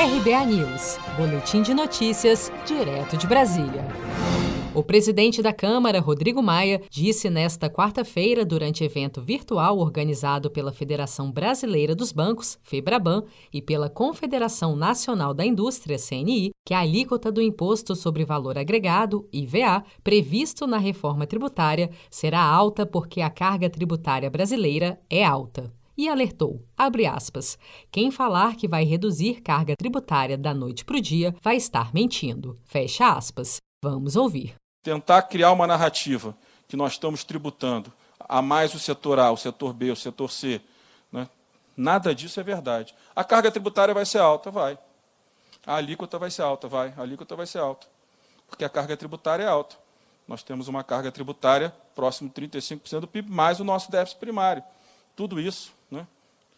RBA News, Boletim de Notícias, direto de Brasília. O presidente da Câmara, Rodrigo Maia, disse nesta quarta-feira, durante evento virtual organizado pela Federação Brasileira dos Bancos, FEBRABAN, e pela Confederação Nacional da Indústria, CNI, que a alíquota do Imposto sobre Valor Agregado, IVA, previsto na reforma tributária, será alta porque a carga tributária brasileira é alta e alertou, aspas, quem falar que vai reduzir carga tributária da noite para o dia vai estar mentindo, fecha aspas. Vamos ouvir. Tentar criar uma narrativa que nós estamos tributando a mais o setor A, o setor B, o setor C, né? nada disso é verdade. A carga tributária vai ser alta, vai. A alíquota vai ser alta, vai. A alíquota vai ser alta. Porque a carga tributária é alta. Nós temos uma carga tributária próximo de 35% do PIB, mais o nosso déficit primário. Tudo isso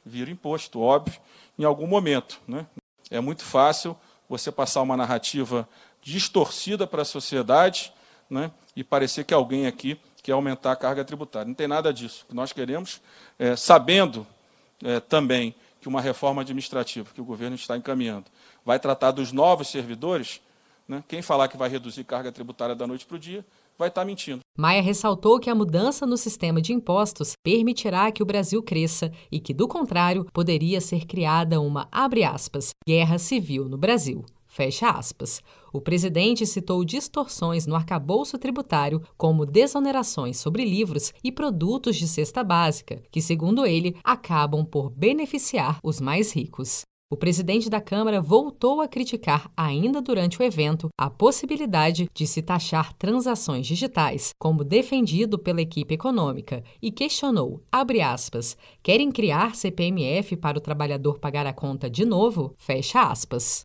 vira imposto, óbvio, em algum momento. Né? É muito fácil você passar uma narrativa distorcida para a sociedade né, e parecer que alguém aqui quer aumentar a carga tributária. Não tem nada disso. O que nós queremos, é, sabendo é, também que uma reforma administrativa que o governo está encaminhando vai tratar dos novos servidores, né, quem falar que vai reduzir carga tributária da noite para o dia vai estar tá mentindo. Maia ressaltou que a mudança no sistema de impostos permitirá que o Brasil cresça e que, do contrário, poderia ser criada uma, abre aspas, guerra civil no Brasil. Fecha aspas. O presidente citou distorções no arcabouço tributário, como desonerações sobre livros e produtos de cesta básica, que, segundo ele, acabam por beneficiar os mais ricos. O presidente da Câmara voltou a criticar, ainda durante o evento, a possibilidade de se taxar transações digitais, como defendido pela equipe econômica, e questionou, aspas, querem criar CPMF para o trabalhador pagar a conta de novo? Fecha aspas.